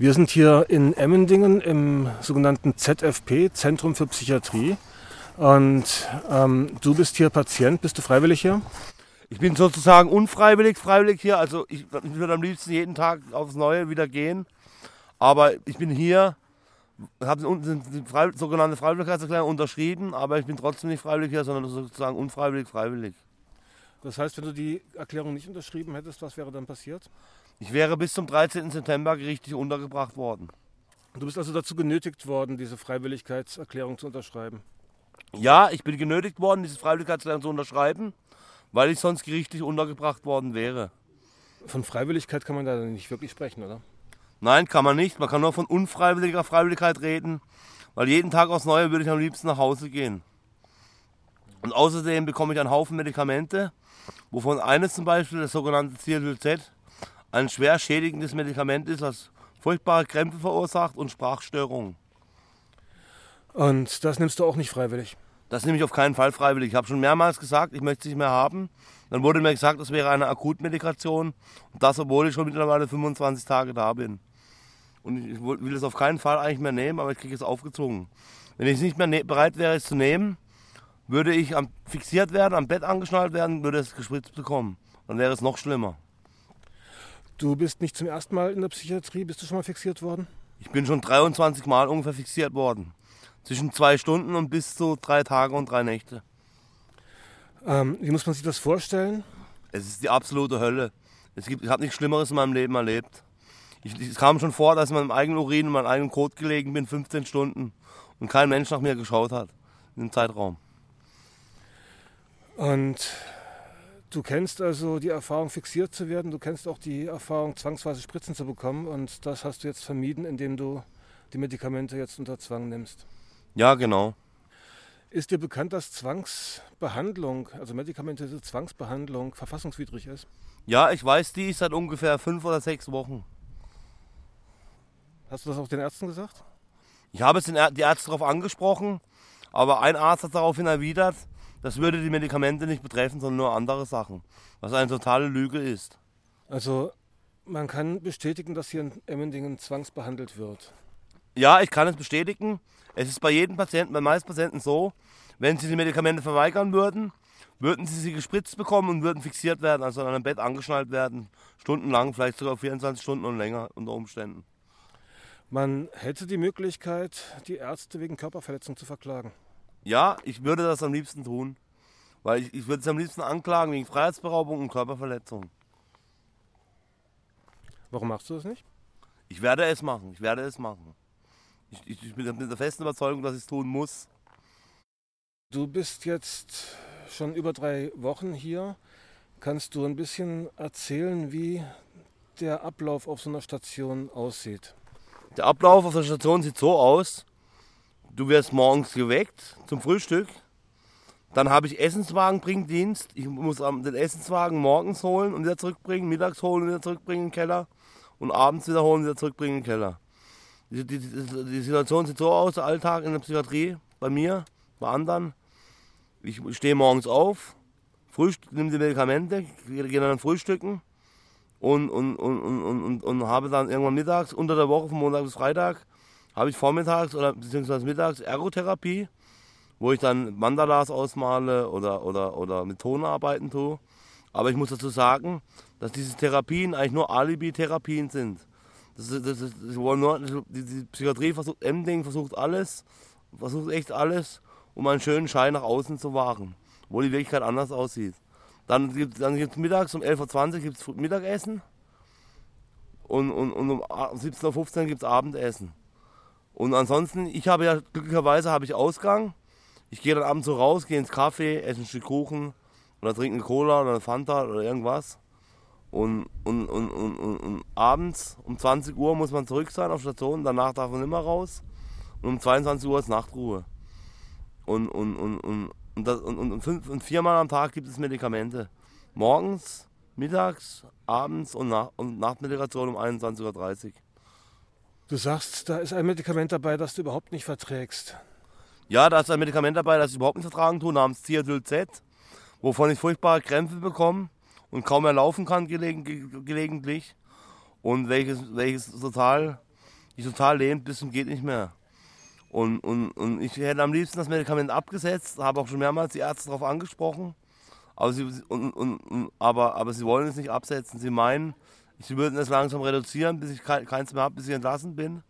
Wir sind hier in Emmendingen im sogenannten ZFP, Zentrum für Psychiatrie. Und ähm, du bist hier Patient, bist du freiwillig hier? Ich bin sozusagen unfreiwillig, freiwillig hier. Also ich, ich würde am liebsten jeden Tag aufs Neue wieder gehen. Aber ich bin hier, habe die frei, sogenannte Freiwilligkeitserklärung unterschrieben, aber ich bin trotzdem nicht freiwillig hier, sondern sozusagen unfreiwillig, freiwillig. Das heißt, wenn du die Erklärung nicht unterschrieben hättest, was wäre dann passiert? Ich wäre bis zum 13. September gerichtlich untergebracht worden. Du bist also dazu genötigt worden, diese Freiwilligkeitserklärung zu unterschreiben? Ja, ich bin genötigt worden, diese Freiwilligkeitserklärung zu unterschreiben, weil ich sonst gerichtlich untergebracht worden wäre. Von Freiwilligkeit kann man da nicht wirklich sprechen, oder? Nein, kann man nicht. Man kann nur von unfreiwilliger Freiwilligkeit reden, weil jeden Tag aufs Neue würde ich am liebsten nach Hause gehen. Und außerdem bekomme ich einen Haufen Medikamente, wovon eines zum Beispiel das sogenannte Cialyl Z ein schwer schädigendes Medikament ist, das furchtbare Krämpfe verursacht und Sprachstörungen. Und das nimmst du auch nicht freiwillig? Das nehme ich auf keinen Fall freiwillig. Ich habe schon mehrmals gesagt, ich möchte es nicht mehr haben. Dann wurde mir gesagt, das wäre eine Akutmedikation. Und das, obwohl ich schon mittlerweile 25 Tage da bin. Und ich will es auf keinen Fall eigentlich mehr nehmen, aber ich kriege es aufgezwungen. Wenn ich nicht mehr ne-, bereit wäre, es zu nehmen, würde ich fixiert werden, am Bett angeschnallt werden, würde es gespritzt bekommen. Dann wäre es noch schlimmer. Du bist nicht zum ersten Mal in der Psychiatrie. Bist du schon mal fixiert worden? Ich bin schon 23 Mal ungefähr fixiert worden. Zwischen zwei Stunden und bis zu drei Tage und drei Nächte. Ähm, wie muss man sich das vorstellen? Es ist die absolute Hölle. Es gibt, ich habe nichts Schlimmeres in meinem Leben erlebt. Ich, es kam schon vor, dass ich in meinem eigenen Urin und meinem eigenen Kot gelegen bin, 15 Stunden. Und kein Mensch nach mir geschaut hat in dem Zeitraum. Und Du kennst also die Erfahrung, fixiert zu werden. Du kennst auch die Erfahrung, zwangsweise Spritzen zu bekommen. Und das hast du jetzt vermieden, indem du die Medikamente jetzt unter Zwang nimmst. Ja, genau. Ist dir bekannt, dass Zwangsbehandlung, also medikamentöse Zwangsbehandlung, verfassungswidrig ist? Ja, ich weiß die seit ungefähr fünf oder sechs Wochen. Hast du das auch den Ärzten gesagt? Ich habe es den die Ärzte darauf angesprochen, aber ein Arzt hat daraufhin erwidert, das würde die Medikamente nicht betreffen, sondern nur andere Sachen. Was eine totale Lüge ist. Also man kann bestätigen, dass hier in Emmendingen zwangsbehandelt wird. Ja, ich kann es bestätigen. Es ist bei jedem Patienten, bei meisten Patienten so, wenn sie die Medikamente verweigern würden, würden sie sie gespritzt bekommen und würden fixiert werden, also an einem Bett angeschnallt werden, stundenlang, vielleicht sogar 24 Stunden und länger unter Umständen. Man hätte die Möglichkeit, die Ärzte wegen Körperverletzung zu verklagen. Ja, ich würde das am liebsten tun. Weil ich, ich würde es am liebsten anklagen wegen Freiheitsberaubung und Körperverletzung. Warum machst du das nicht? Ich werde es machen. Ich werde es machen. Ich, ich, ich bin mit der festen Überzeugung, dass ich es tun muss. Du bist jetzt schon über drei Wochen hier. Kannst du ein bisschen erzählen, wie der Ablauf auf so einer Station aussieht? Der Ablauf auf der Station sieht so aus, Du wirst morgens geweckt zum Frühstück. Dann habe ich Essenswagenbringdienst. Ich muss den Essenswagen morgens holen und wieder zurückbringen, mittags holen und wieder zurückbringen in den Keller und abends wieder holen und wieder zurückbringen in den Keller. Die, die, die, Situation sieht so aus, der Alltag in der Psychiatrie, bei mir, bei anderen. Ich stehe morgens auf, nehme die Medikamente, gehe dann frühstücken und, und, und, und, und, und habe dann irgendwann mittags, unter der Woche, von Montag bis Freitag, habe ich vormittags oder beziehungsweise mittags Ergotherapie, wo ich dann Mandalas ausmale oder, oder, oder mit Ton arbeiten tue. Aber ich muss dazu sagen, dass diese Therapien eigentlich nur Alibi-Therapien sind. Das, das, das, das nur, die, die, Psychiatrie versucht, Emding versucht alles, versucht echt alles, um einen schönen Schein nach außen zu wahren, wo die Wirklichkeit anders aussieht. Dann gibt es dann gibt's mittags um 11.20 Uhr gibt's Mittagessen und, und, und um 17.15 Uhr gibt es Abendessen. Und ansonsten, ich habe ja glücklicherweise habe ich Ausgang. Ich gehe dann abends so raus, gehe ins Café, esse ein Stück Kuchen oder trinke eine Cola oder eine Fanta oder irgendwas. Und, und, und, und, und, abends um 20 Uhr muss man zurück sein auf Station, danach darf man immer raus. Und um 22 Uhr ist Nachtruhe. Und, und, und, und, und, das, und, und, fünf, und viermal am Tag gibt es Medikamente. Morgens, mittags, abends und, nach, und Nachtmedikation um 21.30 Uhr. Du sagst, da ist ein Medikament dabei, das du überhaupt nicht verträgst. Ja, da ist ein Medikament dabei, das ich überhaupt nicht vertragen tue, namens Thiazyl Z, wovon ich furchtbare Krämpfe bekomme und kaum mehr laufen kann gelegen, gelegentlich und welches, welches total die total lähmt bis zum geht nicht mehr. Und, und, und ich hätte am liebsten das Medikament abgesetzt, habe auch schon mehrmals die Ärzte darauf angesprochen. Aber sie, und, und, aber, aber sie wollen es nicht absetzen. Sie meinen, sie würden es langsam reduzieren, bis ich keins mehr habe, bis ich entlassen bin.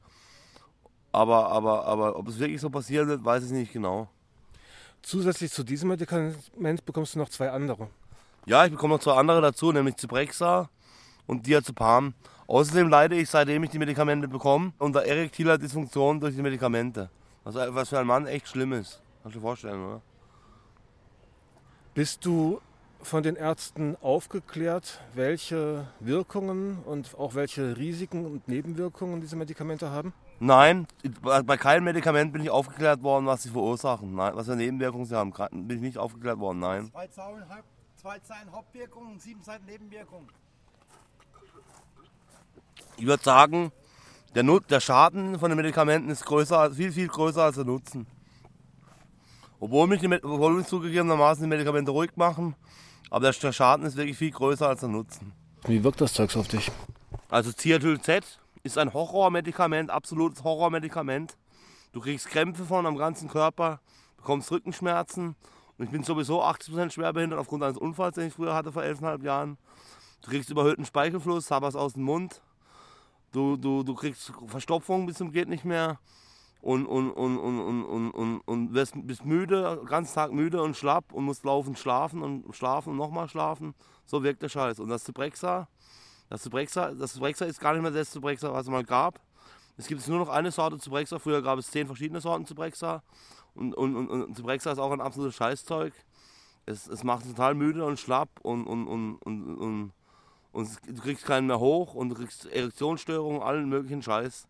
Aber, aber, aber ob es wirklich so passieren wird, weiß ich nicht genau. Zusätzlich zu diesem Medikament bekommst du noch zwei andere. Ja, ich bekomme noch zwei andere dazu, nämlich Zyprexa und Diazepam. Außerdem leide ich, seitdem ich die Medikamente bekomme, unter erektiler Dysfunktion durch die Medikamente. Also, was für einen Mann echt schlimm ist. Kannst du dir vorstellen, oder? Bist du von den Ärzten aufgeklärt, welche Wirkungen und auch welche Risiken und Nebenwirkungen diese Medikamente haben? Nein, bei keinem Medikament bin ich aufgeklärt worden, was sie verursachen. Nein, was für Nebenwirkungen sie haben. Bin ich nicht aufgeklärt worden, nein. Zwei Zeilen, zwei Zeilen Hauptwirkungen, sieben Seiten Nebenwirkungen. Ich würde sagen, der, Nut der Schaden von den Medikamenten ist größer, viel, viel größer als der Nutzen. Obwohl mich, die, obwohl mich zugegebenermaßen die Medikamente ruhig machen, aber der Schaden ist wirklich viel größer als der Nutzen. Wie wirkt das Zeugs auf dich? Also Ziatyl Z ist ein Horrormedikament, absolutes Horrormedikament. Du kriegst Krämpfe von am ganzen Körper, bekommst Rückenschmerzen. Und ich bin sowieso 80% schwerbehindert aufgrund eines Unfalls, den ich früher hatte vor 11,5 Jahren. Du kriegst überhöhten Speichelfluss, Sabers aus dem Mund. Du, du, du kriegst Verstopfung bis zum geht nicht mehr und, und, und, und, und, und, und, und wirst, bist müde, ganz Tag müde und schlapp und musst laufend schlafen und schlafen und nochmal schlafen. So wirkt der Scheiß. Und das Zyprexa, das Zyprexa, das Zyprexa ist gar nicht mehr das Zyprexa, was es mal gab. Es gibt nur noch eine Sorte Zyprexa. Früher gab es zehn verschiedene Sorten Zyprexa. Und, und, und, und Zyprexa ist auch ein absolutes Scheißzeug. Es, es macht total müde und schlapp und, und, und, und, und und du kriegst keinen mehr hoch und du kriegst Erektionsstörungen, allen möglichen Scheiß.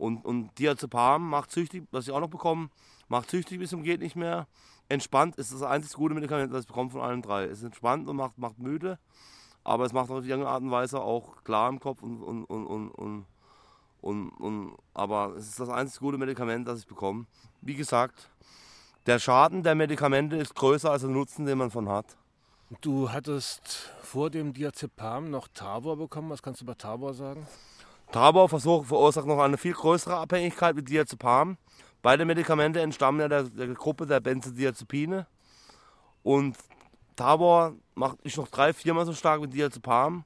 Und, und Diazepam macht süchtig, was ich auch noch bekomme, macht süchtig bis zum geht nicht mehr. Entspannt ist das einzig gute Medikament, das ich bekomme von allen drei. Es ist entspannt und macht, macht müde, aber es macht auf irgendeine Art und Weise auch klar im Kopf und, und, und, und, und, und, und aber es ist das einzig gute Medikament, das ich bekomme. Wie gesagt, der Schaden der Medikamente ist größer als der Nutzen, den man von hat. Du hattest vor dem Diazepam noch Tavor bekommen. Was kannst du über Tavor sagen? Tavor verursacht noch eine viel größere Abhängigkeit mit Diazepam. Beide Medikamente entstammen ja der, der Gruppe der Benzodiazepine. Und Tabor macht ist noch drei, viermal so stark wie Diazepam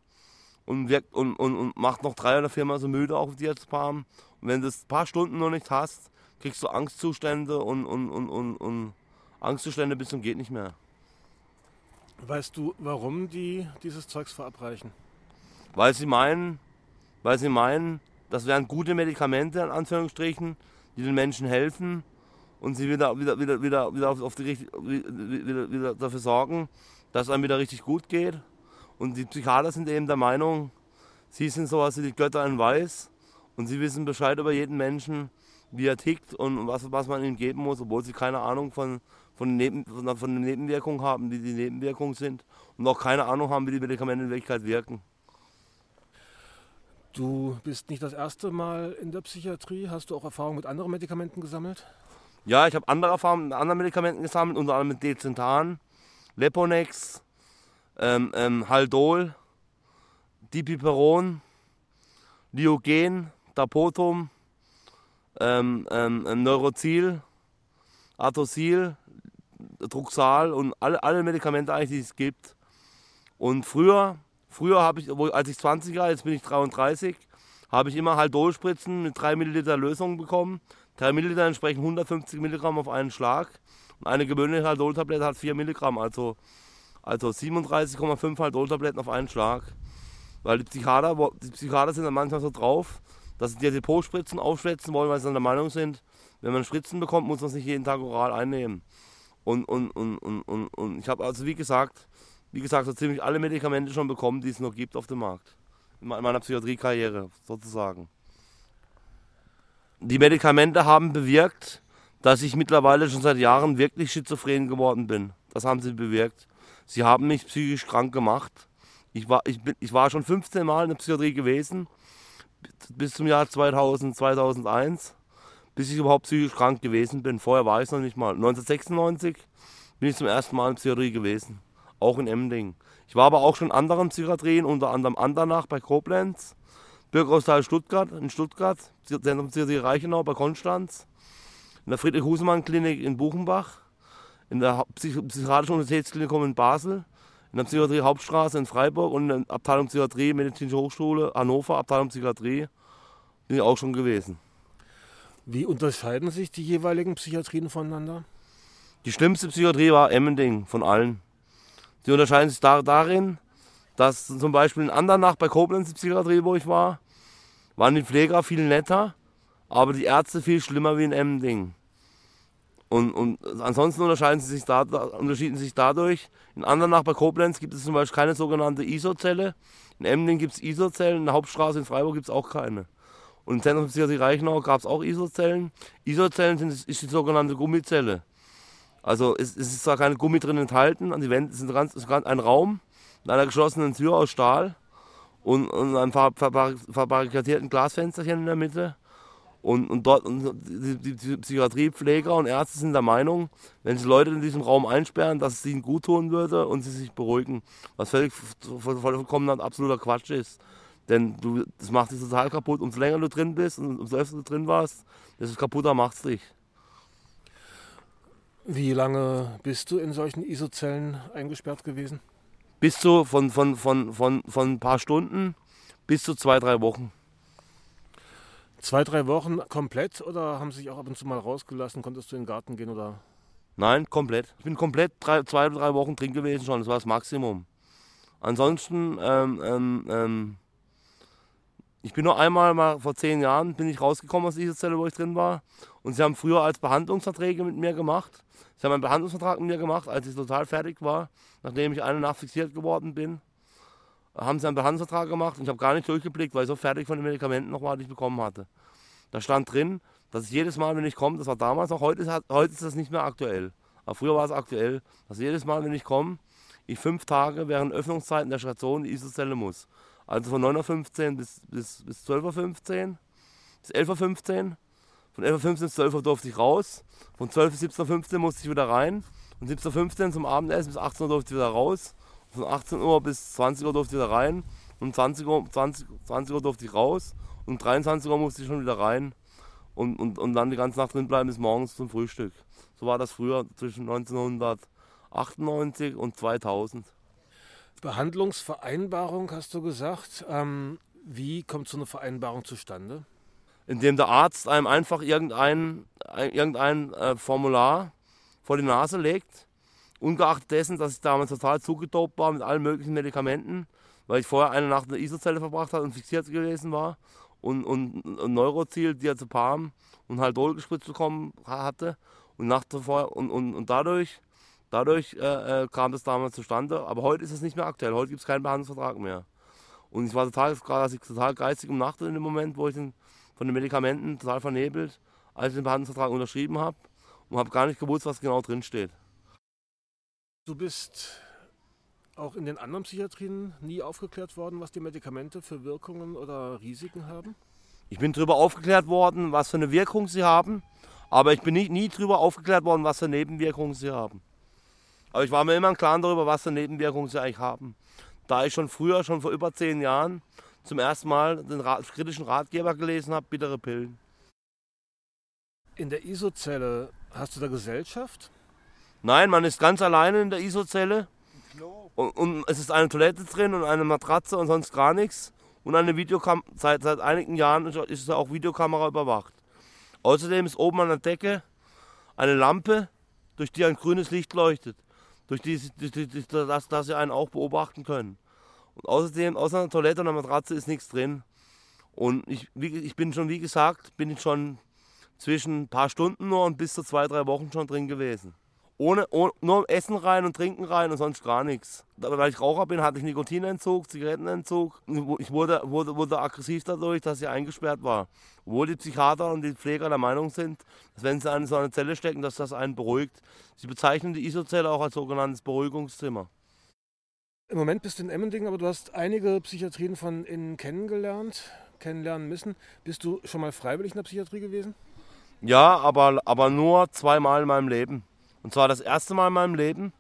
und, wirkt, und, und, und macht noch drei oder viermal so müde auch wie Diazepam. Und wenn du es ein paar Stunden noch nicht hast, kriegst du Angstzustände und, und, und, und, und Angstzustände bis zum geht nicht mehr. Weißt du, warum die dieses Zeugs verabreichen? Weil sie meinen, weil sie meinen, das wären gute Medikamente, in Anführungsstrichen, die den Menschen helfen und sie wieder, wieder, wieder, wieder, wieder, auf die, wieder, wieder dafür sorgen, dass es einem wieder richtig gut geht. Und die Psychiater sind eben der Meinung, sie sind sowas wie die Götter in Weiß und sie wissen Bescheid über jeden Menschen, wie er tickt und was, was man ihm geben muss, obwohl sie keine Ahnung von, von, Neben, von den Nebenwirkungen haben, wie die Nebenwirkungen sind und auch keine Ahnung haben, wie die Medikamente in Wirklichkeit wirken. Du bist nicht das erste Mal in der Psychiatrie. Hast du auch Erfahrung mit anderen Medikamenten gesammelt? Ja, ich habe andere Erfahrungen mit anderen Medikamenten gesammelt, unter anderem mit Decentan, Leponex, ähm, ähm, Haldol, Dipiperon, Diogen, Dapotum, ähm, ähm, ähm Neurozil, Atosil, Druxal und alle, alle Medikamente eigentlich, die es gibt. Und früher, früher habe ich, als ich 20 war, jetzt bin ich 33, habe ich immer Haldol-Spritzen mit 3 Milliliter Lösung bekommen. 3 Milliliter entsprechen 150 Milligramm auf einen Schlag. Und eine gewöhnliche Haldol-Tablette hat 4 Milligramm, also, also 37,5 Haldol-Tabletten auf einen Schlag. Weil die Psychiater, die Psychiater sind dann manchmal so drauf, dass sie die Depotspritzen aufschwätzen wollen, weil sie dann der Meinung sind, wenn man Spritzen bekommt, muss man sich jeden Tag oral einnehmen. Und, und, und, und, und, und ich habe also wie gesagt, wie gesagt, so ziemlich alle Medikamente schon bekommen, die es noch gibt auf dem Markt. In meiner Psychiatriekarriere sozusagen. Die Medikamente haben bewirkt, dass ich mittlerweile schon seit Jahren wirklich schizophren geworden bin. Das haben sie bewirkt. Sie haben mich psychisch krank gemacht. Ich war, ich, bin, ich war schon 15 Mal in der Psychiatrie gewesen, bis zum Jahr 2000, 2001 bis ich überhaupt psychisch krank gewesen bin. Vorher war ich es noch nicht mal. 1996 bin ich zum ersten Mal in Psychiatrie gewesen, auch in Emding. Ich war aber auch schon in anderen Psychiatrien, unter anderem Andernach bei Koblenz, Bürgerhausteil Stuttgart, in Stuttgart, Zentrum Psychiatrie Reichenau bei Konstanz, in der Friedrich-Husemann-Klinik in Buchenbach, in der Psychiatrischen Universitätsklinikum in Basel, in der Psychiatrie Hauptstraße in Freiburg und in der Abteilung Psychiatrie Medizinische Hochschule Hannover, Abteilung Psychiatrie, bin ich auch schon gewesen. Wie unterscheiden sich die jeweiligen Psychiatrien voneinander? Die schlimmste Psychiatrie war Emmending von allen. Die unterscheiden sich da, darin, dass zum Beispiel in Andernach bei Koblenz die Psychiatrie, wo ich war, waren die Pfleger viel netter, aber die Ärzte viel schlimmer wie in Emmending. Und, und ansonsten unterscheiden sie sich, da, unterschieden sich dadurch. In Andernach bei Koblenz gibt es zum Beispiel keine sogenannte ISO-Zelle. In Emmending gibt es ISO-Zellen, in der Hauptstraße in Freiburg gibt es auch keine. Und im Zentrum Psychiatrie Reichenau gab es auch ISO-Zellen. ISO-Zellen ist die sogenannte Gummizelle. Also es, es, ist zwar keine Gummi drin enthalten, an die Wände sind ganz, ist ein Raum mit einer geschlossenen Tür aus Stahl und, und einem verbarrikadierten Glasfensterchen in der Mitte. Und, und dort und die, die, die, Psychiatriepfleger und Ärzte sind der Meinung, wenn sie Leute in diesem Raum einsperren, dass es ihnen gut tun würde und sie sich beruhigen. Was völlig vollkommen absoluter Quatsch ist. Denn du, das macht dich total kaputt. Umso länger du drin bist und umso öfter du drin warst, desto kaputter macht es dich. Wie lange bist du in solchen ISO-Zellen eingesperrt gewesen? Bis zu von, von, von, von, von ein paar Stunden bis zu zwei, drei Wochen. Zwei, drei Wochen komplett oder haben sie sich auch ab und zu mal rausgelassen? Konntest du in den Garten gehen oder? Nein, komplett. Ich bin komplett drei, zwei drei Wochen drin gewesen schon. Das war das Maximum. Ansonsten ähm, ähm, ähm ich bin nur einmal mal vor zehn Jahren bin ich rausgekommen aus dieser Zelle, wo ich drin war. Und sie haben früher als Behandlungsverträge mit mir gemacht. Sie haben einen Behandlungsvertrag mit mir gemacht, als ich total fertig war, nachdem ich eine Nacht fixiert geworden bin. Haben sie einen Behandlungsvertrag gemacht und ich habe gar nicht durchgeblickt, weil ich so fertig von den Medikamenten noch war, die ich bekommen hatte. Da stand drin, dass ich jedes Mal, wenn ich komme, das war damals noch, heute ist, heute ist das nicht mehr aktuell. Aber früher war es aktuell, dass jedes Mal, wenn ich komme, ich fünf Tage während Öffnungszeiten der Station in die ISO-Zelle muss. Also von 9.15 Uhr bis, bis, bis 12.15 Uhr, bis 11.15 Uhr. Von 11.15 Uhr bis 12 Uhr durfte ich raus. Von 12 bis 17.15 Uhr musste ich wieder rein. Von 17.15 Uhr zum Abendessen bis 18 Uhr durfte ich wieder raus. Von 18 Uhr bis 20 Uhr durfte ich wieder rein. Und um 20 Uhr, 20, 20 Uhr durfte ich raus. Und um 23 Uhr musste ich schon wieder rein. Und, und, und dann die ganze Nacht drin bleiben bis morgens zum Frühstück. So war das früher zwischen 1998 und 2000. Behandlungsvereinbarung hast du gesagt. Ähm, wie kommt so eine Vereinbarung zustande? Indem der Arzt einem einfach irgendein, irgendein äh, Formular vor die Nase legt, ungeachtet dessen, dass ich damals total zugedopt war mit allen möglichen Medikamenten, weil ich vorher eine Nacht in der Isozelle verbracht habe und fixiert gewesen war und, und, und Neurozil, Diazepam und Haldol gespritzt bekommen hatte und, Nacht davor, und, und, und dadurch Dadurch äh, äh, kam das damals zustande. Aber heute ist es nicht mehr aktuell. Heute gibt es keinen Behandlungsvertrag mehr. Und ich war total, ich total geistig umnachtet in dem Moment, wo ich den, von den Medikamenten total vernebelt, als ich den Behandlungsvertrag unterschrieben habe und habe gar nicht gewusst, was genau drin steht. Du bist auch in den anderen Psychiatrien nie aufgeklärt worden, was die Medikamente für Wirkungen oder Risiken haben? Ich bin darüber aufgeklärt worden, was für eine Wirkung sie haben, aber ich bin nie, nie darüber aufgeklärt worden, was für Nebenwirkungen sie haben. Aber ich war mir immer im Klaren darüber, was für Nebenwirkungen sie eigentlich haben. Da ich schon früher, schon vor über zehn Jahren, zum ersten Mal den Rat, kritischen Ratgeber gelesen habe, bittere Pillen. In der ISO-Zelle hast du da Gesellschaft? Nein, man ist ganz alleine in der ISO-Zelle. Und, und, es ist eine Toilette drin und eine Matratze und sonst gar nichts. Und eine Videokamera, seit, seit einigen Jahren ist es auch Videokamera überwacht. Außerdem ist oben an der Decke eine Lampe, durch die ein grünes Licht leuchtet durch die, durch die, dass, dass sie einen auch beobachten können. Und außerdem, außer einer Toilette und einer Matratze ist nichts drin. Und ich, ich bin schon, wie gesagt, bin ich schon zwischen ein paar Stunden nur und bis zu zwei, drei Wochen schon drin gewesen. Ohne, ohne, nur Essen rein und Trinken rein und sonst gar nichts. Weil ich Raucher bin, hatte ich Nikotinentzug, Zigarettenentzug. Ich wurde, wurde, wurde aggressiv dadurch, dass ich eingesperrt war. Obwohl die Psychiater und die Pfleger der Meinung sind, dass wenn sie einen in so eine Zelle stecken, dass das einen beruhigt. Sie bezeichnen die ISO-Zelle auch als sogenanntes Beruhigungszimmer. Im Moment bist du in Emmendingen, aber du hast einige Psychiatrien von innen kennengelernt, kennenlernen müssen. Bist du schon mal freiwillig in der Psychiatrie gewesen? Ja, aber, aber nur zweimal in meinem Leben. Und zwar das erste Mal in meinem Leben,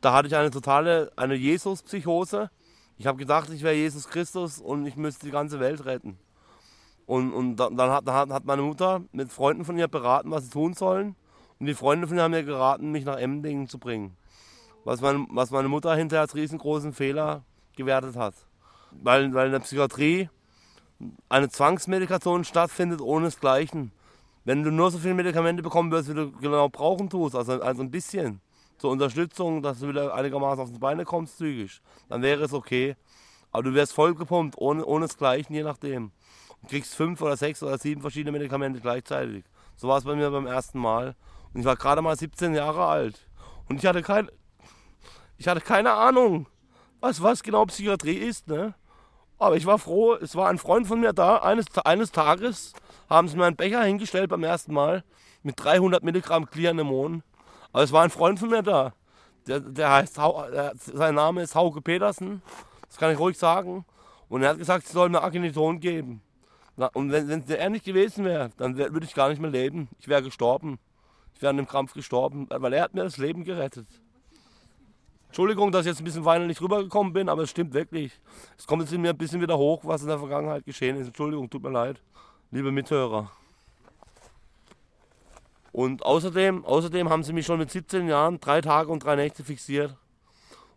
da hatte ich eine totale, eine Jesus-Psychose. Ich habe gedacht, ich wäre Jesus Christus und ich müsste die ganze Welt retten. Und, und dann, hat, dann hat meine Mutter mit Freunden von ihr beraten, was sie tun sollen. Und die Freunde von ihr haben mir geraten, mich nach Emmendingen zu bringen. Was meine, was meine Mutter hinterher als riesengroßen Fehler gewertet hat. Weil, weil in der Psychiatrie eine Zwangsmedikation stattfindet ohne desgleichen. Wenn du nur so viele Medikamente bekommen wirst, wie du genau brauchen tust, also, also ein bisschen zur Unterstützung, dass du wieder einigermaßen auf die Beine kommst zügig, dann wäre es okay. Aber du wirst vollgepumpt, ohne, ohne desgleichen, je nachdem. Du kriegst fünf oder sechs oder sieben verschiedene Medikamente gleichzeitig. So war es bei mir beim ersten Mal. Und ich war gerade mal 17 Jahre alt. Und ich hatte, kein, ich hatte keine Ahnung, was, was genau Psychiatrie ist. Ne? Aber ich war froh, es war ein Freund von mir da. Eines, eines Tages haben sie mir einen Becher hingestellt beim ersten Mal mit 300 Milligramm Cleanemon. Aber es war ein Freund von mir da. Der, der heißt, der, sein Name ist Hauke Petersen. Das kann ich ruhig sagen. Und er hat gesagt, sie soll mir Aginiton geben. Und wenn, wenn er nicht gewesen wäre, dann wär, würde ich gar nicht mehr leben. Ich wäre gestorben. Ich wäre an dem Krampf gestorben, weil er hat mir das Leben gerettet. Entschuldigung, dass ich jetzt ein bisschen weinerlich rübergekommen bin, aber es stimmt wirklich. Es kommt jetzt in mir ein bisschen wieder hoch, was in der Vergangenheit geschehen ist. Entschuldigung, tut mir leid, liebe Mithörer. Und außerdem, außerdem haben sie mich schon mit 17 Jahren drei Tage und drei Nächte fixiert.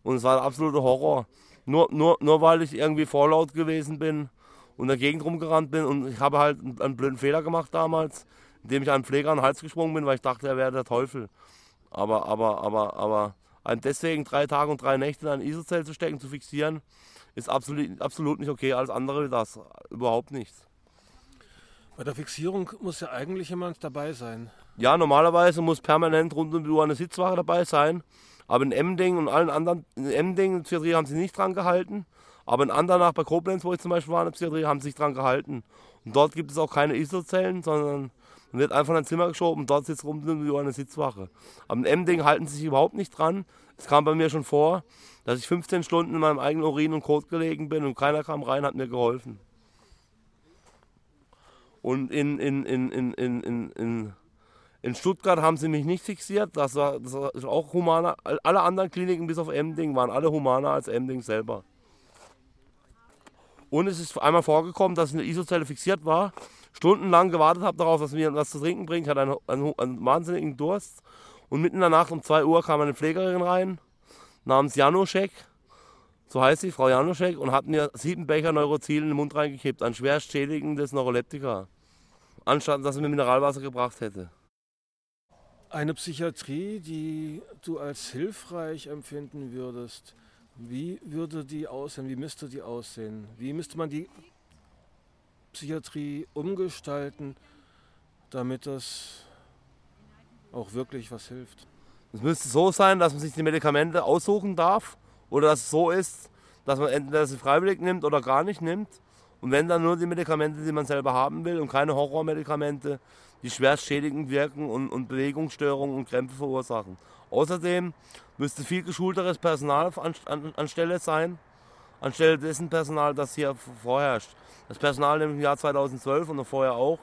Und es war ein absoluter Horror. Nur, nur, nur weil ich irgendwie vorlaut gewesen bin und in der Gegend rumgerannt bin. Und ich habe halt einen blöden Fehler gemacht damals, indem ich einem Pfleger an den Hals gesprungen bin, weil ich dachte, er wäre der Teufel. Aber, aber, aber, aber deswegen drei Tage und drei Nächte in ein Isozell zu stecken, zu fixieren, ist absolut, absolut nicht okay. Alles andere wie das. Überhaupt nichts. Bei der Fixierung muss ja eigentlich jemand dabei sein. Ja, normalerweise muss permanent rund um die Uhr eine Sitzwache dabei sein. Aber in Emding und allen anderen, in Emding und Psychiatrie haben sie nicht dran gehalten. Aber in Andernach bei Koblenz, wo ich zum Beispiel war in der Psychiatrie, haben sie sich dran gehalten. Und dort gibt es auch keine ISO-Zellen, sondern man wird einfach in ein Zimmer geschoben und dort sitzt um die Uhr eine Sitzwache. Aber in Emding halten sie sich überhaupt nicht dran. Es kam bei mir schon vor, dass ich 15 Stunden in meinem eigenen Urin und Kot gelegen bin und keiner kam rein, hat mir geholfen. Und in, in, in, in, in, in, in Stuttgart haben sie mich nicht fixiert. Das war, das war auch humaner. Alle anderen Kliniken bis auf Emding waren alle humaner als Emding selber. Und es ist einmal vorgekommen, dass in der Isozelle fixiert war, stundenlang gewartet habe darauf, dass mir was zu trinken bringt. Ich hatte einen, einen, einen, wahnsinnigen Durst. Und mitten in der Nacht um 2 Uhr kam eine Pflegerin rein, namens Janoschek, so heißt sie, Frau Janoschek, und hat mir sieben Becher Neurozil in den Mund reingekippt, ein schwer schädigendes Neuroleptika, anstatt dass sie mir Mineralwasser gebracht hätte. Eine Psychiatrie, die du als hilfreich empfinden würdest, wie würde die aussehen? Wie müsste die aussehen? Wie müsste man die Psychiatrie umgestalten, damit das auch wirklich was hilft? Es müsste so sein, dass man sich die Medikamente aussuchen darf oder dass es so ist, dass man entweder sie freiwillig nimmt oder gar nicht nimmt. Und wenn dann nur die Medikamente, die man selber haben will und keine Horrormedikamente, die schwerst schädigend wirken und, und Bewegungsstörungen und Krämpfe verursachen. Außerdem müsste viel geschulteres Personal an, an, anstelle sein, anstelle dessen Personal, das hier vorherrscht. Das Personal im Jahr 2012 und noch vorher auch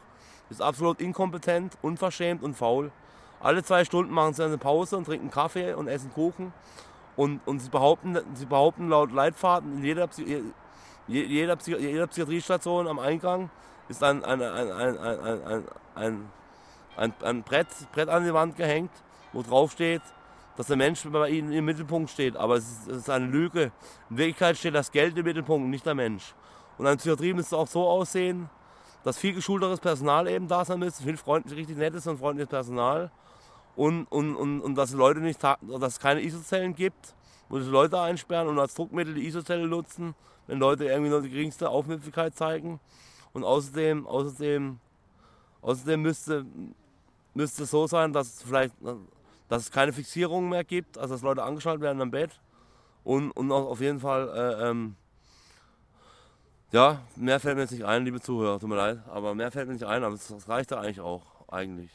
ist absolut inkompetent, unverschämt und faul. Alle zwei Stunden machen sie eine Pause und trinken Kaffee und essen Kuchen. Und, und sie, behaupten, sie behaupten laut Leitfaden in jeder, jeder, jeder Psychiatriestation am Eingang ist ein, ein, ein, ein, ein, ein, ein, ein Brett, Brett an die Wand gehängt, wo drauf steht, dass der Mensch bei ihnen im Mittelpunkt steht. Aber es ist, es ist eine Lüge. In Wirklichkeit steht das Geld im Mittelpunkt, nicht der Mensch. Und eine Psychiatrie müsste auch so aussehen, dass viel geschulteres Personal eben da sein müsste, viel freundlich, richtig nettes und freundliches Personal. Und, und, und, und dass, Leute nicht, dass es keine Isozellen gibt, wo sie Leute einsperren und als Druckmittel die Isozelle nutzen, wenn Leute irgendwie nur die geringste Aufmüpfigkeit zeigen. Und außerdem, außerdem, außerdem müsste, müsste es so sein, dass es vielleicht dass es keine Fixierung mehr gibt, also dass Leute angeschaltet werden am Bett. Und, und auf jeden Fall, äh, ähm, ja, mehr fällt mir jetzt nicht ein, liebe Zuhörer, tut mir leid, aber mehr fällt mir nicht ein, aber das reicht ja eigentlich auch, eigentlich.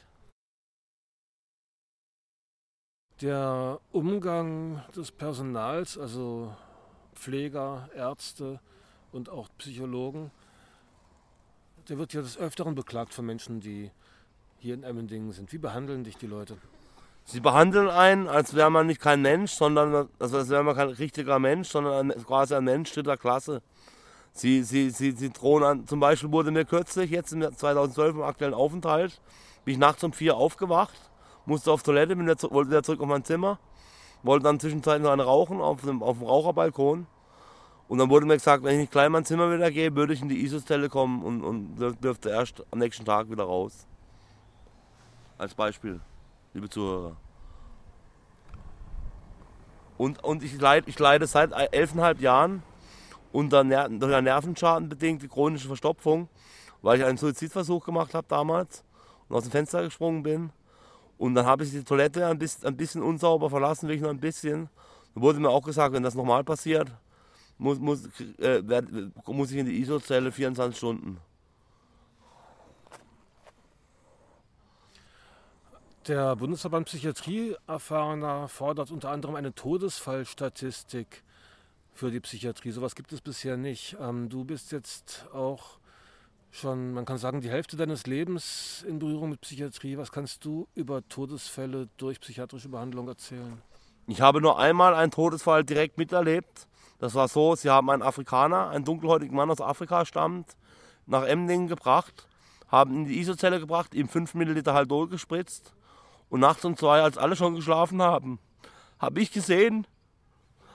Der Umgang des Personals, also Pfleger, Ärzte und auch Psychologen, der wird ja des Öfteren beklagt von Menschen, die hier in Emmendingen sind. Wie behandeln dich die Leute? Sie behandeln einen, als wäre man nicht kein Mensch, sondern also als wäre man kein richtiger Mensch, sondern quasi ein Mensch dritter Klasse. Sie, sie, sie, sie drohen an, zum Beispiel wurde mir kürzlich, jetzt im 2012 im aktuellen Aufenthalt, bin ich nachts um vier aufgewacht, musste auf Toilette, bin wieder, wollte wieder zurück auf mein Zimmer, wollte dann zwischenzeitlich noch eine rauchen auf dem, auf dem Raucherbalkon. Und dann wurde mir gesagt, wenn ich nicht gleich in mein Zimmer wieder gehe, würde ich in die ISO-Zelle kommen und, und dürfte erst am nächsten Tag wieder raus. Als Beispiel, liebe Zuhörer. Und, und ich, leide, ich leide seit elfeinhalb Jahren unter Ner durch einen Nervenschaden bedingte chronische Verstopfung, weil ich einen Suizidversuch gemacht habe damals und aus dem Fenster gesprungen bin. Und dann habe ich die Toilette ein bisschen, ein bisschen unsauber verlassen, wirklich nur ein bisschen. Da wurde mir auch gesagt, wenn das nochmal passiert, muss, muss, äh, muss ich in die ISO-Zelle 24 Stunden. Der Bundesverband Psychiatrie Erfahrener fordert unter anderem eine Todesfallstatistik für die Psychiatrie. Sowas gibt es bisher nicht. Ähm, du bist jetzt auch schon, man kann sagen, die Hälfte deines Lebens in Berührung mit Psychiatrie. Was kannst du über Todesfälle durch psychiatrische Behandlung erzählen? Ich habe nur einmal einen Todesfall direkt miterlebt. Das war so, sie haben einen Afrikaner, einen dunkelhäutigen Mann aus Afrika stammt, nach Emdingen gebracht, haben in die Isozelle gebracht, ihm 5 Milliliter Haldol gespritzt und nachts um zwei, als alle schon geschlafen haben, habe ich gesehen,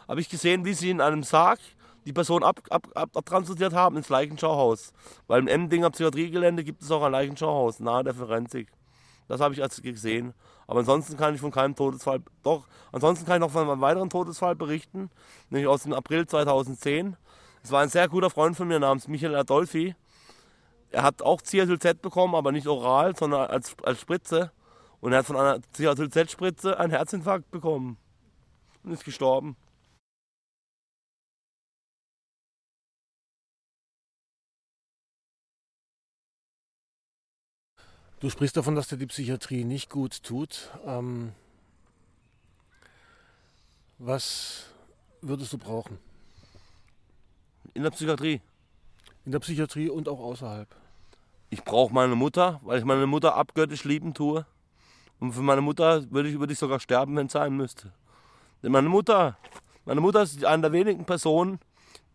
habe ich gesehen, wie sie in einem Sarg die Person abtransportiert ab, ab, abtransportiert haben ins Leichenschauhaus. Weil im Emdinger Psychiatriegelände gibt es auch ein Leichenschauhaus nahe der Forensik. Das habe ich als gesehen. Aber ansonsten kann ich von keinem Todesfall, doch, ansonsten kann ich noch von einem weiteren Todesfall berichten, nämlich aus dem April 2010. Es war ein sehr guter Freund von mir namens Michael Adolfi. Er hat auch CSLZ bekommen, aber nicht oral, sondern als, als Spritze. Und er hat von einer CHZ-Spritze einen Herzinfarkt bekommen und ist gestorben. Du sprichst davon, dass dir die Psychiatrie nicht gut tut. Ähm, was würdest du brauchen? In der Psychiatrie. In der Psychiatrie und auch außerhalb. Ich brauche meine Mutter, weil ich meine Mutter abgöttisch lieben tue. Und für meine Mutter würde ich, würde ich sogar sterben, wenn es sein müsste. Denn meine Mutter, meine Mutter ist eine der wenigen Personen,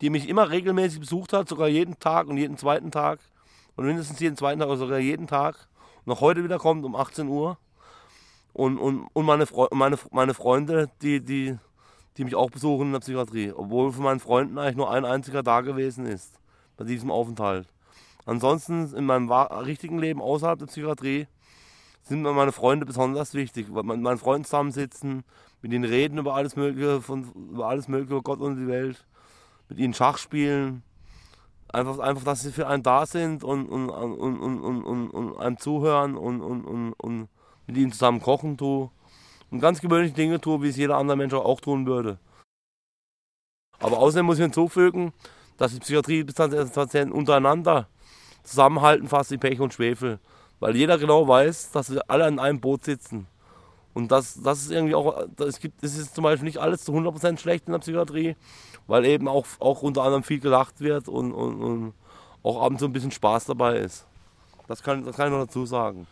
die mich immer regelmäßig besucht hat, sogar jeden Tag und jeden zweiten Tag. Und mindestens jeden zweiten Tag oder sogar jeden Tag. Auch heute wieder kommt um 18 Uhr. Und, und, und meine, Fre meine, meine Freunde, die, die, die mich auch besuchen in der Psychiatrie. Obwohl von meinen Freunden eigentlich nur ein einziger da gewesen ist. Bei diesem Aufenthalt. Ansonsten in meinem richtigen Leben außerhalb der Psychiatrie sind mir meine Freunde besonders wichtig. Mit meinen Freunden zusammensitzen, mit ihnen reden über alles Mögliche, von, über alles Mögliche, über Gott und die Welt, mit ihnen Schach spielen. Einfach, einfach dass sie für einen da sind und, und, und, und, und, und, einem zuhören und, und, und, und mit ihnen zusammen kochen tue. Und ganz gewöhnliche Dinge tue, wie es jeder andere Mensch auch tun würde. Aber außerdem muss ich hinzufügen, dass die Psychiatrie Patienten untereinander zusammenhalten, fast wie Pech und Schwefel. Weil jeder genau weiß, dass wir alle in einem Boot sitzen. Und das, das ist irgendwie auch, es gibt, es ist zum Beispiel nicht alles zu 100% schlecht in der Psychiatrie, weil eben auch, auch unter anderem viel gelacht wird und, und, und auch abends so ein bisschen Spaß dabei ist. Das kann, das kann ich noch dazu sagen.